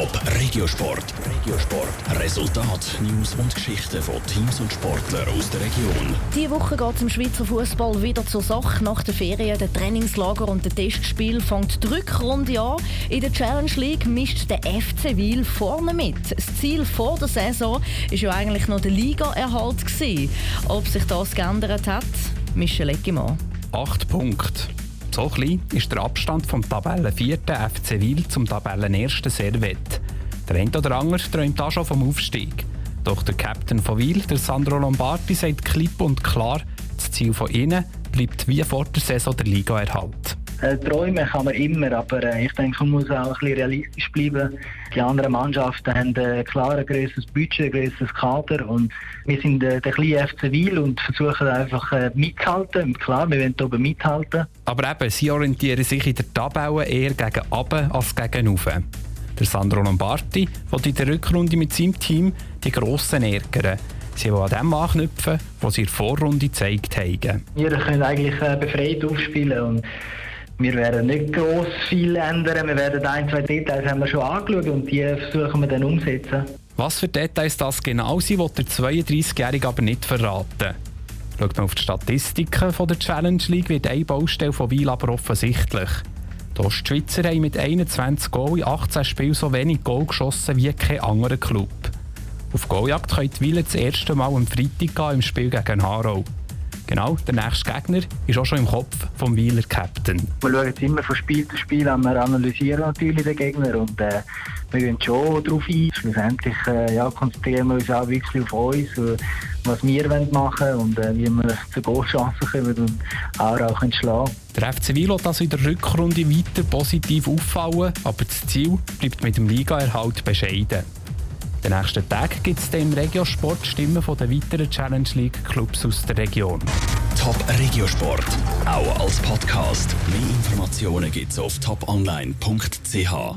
Top Regiosport. Regiosport. Resultat, News und Geschichten von Teams und Sportlern aus der Region. Diese Woche geht es im Schweizer Fußball wieder zur Sache. Nach den Ferien, den Trainingslager und dem Testspiel fängt die Rückrunde an. In der Challenge League mischt der FC Wil vorne mit. Das Ziel vor der Saison war ja eigentlich noch der Ligaerhalt. Ob sich das geändert hat, Michel Eckimann. Acht Punkte. So klein ist der Abstand vom Tabellenvierten FC Wil zum Tabellenersten Servet. Der eine oder andere träumt da schon vom Aufstieg. Doch der Captain von Wil, der Sandro Lombardi, sagt klipp und klar, das Ziel von ihnen bleibt wie vor der Saison der Ligaerhalt. Äh, träumen kann man immer, aber äh, ich denke, man muss auch ein bisschen realistisch bleiben. Die anderen Mannschaften haben äh, klar ein grösseres Budget, ein grösseres Kader und wir sind äh, der kleine FC Wiel und versuchen einfach äh, mitzuhalten. Klar, wir wollen oben mithalten. Aber eben, sie orientieren sich in der Tabelle eher gegen oben als gegen oben. Der Sandro Lombardi will in der Rückrunde mit seinem Team die Grossen ärgern. Sie wollen an dem anknüpfen, was sie in der Vorrunde gezeigt haben. Wir können eigentlich äh, befreit aufspielen und wir werden nicht gross viel ändern. Wir werden ein, zwei Details haben wir schon angeschaut und die versuchen wir dann umsetzen. Was für Details das genau sind, wird der 32-Jährige aber nicht verraten. Schaut man auf die Statistiken von der Challenge League, wird eine Baustelle von Wiel aber offensichtlich. Die Ostschweizer haben mit 21 Goal in 18 Spielen so wenig Goal geschossen wie kein anderer Club. Auf Goaljagd können die Wieler das erste Mal am Freitag gehen im Spiel gegen Harrow. Genau, der nächste Gegner ist auch schon im Kopf vom Wieler Captain. Wir schauen jetzt immer von Spiel zu Spiel an. Wir analysieren natürlich den Gegner und äh, wir gehen schon darauf ein. Schlussendlich äh, ja, konzentrieren wir uns auch wirklich auf uns, was wir machen wollen und äh, wie wir zu Goalchancen kommen und auch, auch schlagen Der FC Wiel wird also in der Rückrunde weiter positiv auffallen, aber das Ziel bleibt mit dem Ligaerhalt bescheiden. Den nächsten Tag gibt es im Regiosport Stimmen von den weiteren Challenge League Clubs aus der Region. Top Regiosport, auch als Podcast. Mehr Informationen gibt es auf toponline.ch.